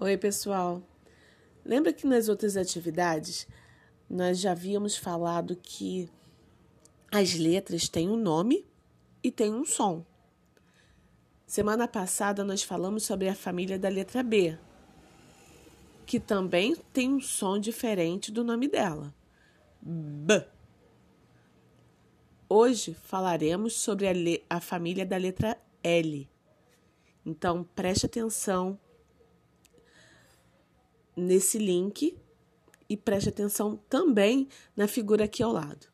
Oi, pessoal. Lembra que nas outras atividades nós já havíamos falado que as letras têm um nome e têm um som. Semana passada nós falamos sobre a família da letra B, que também tem um som diferente do nome dela. B. Hoje falaremos sobre a, a família da letra L. Então preste atenção nesse link e preste atenção também na figura aqui ao lado.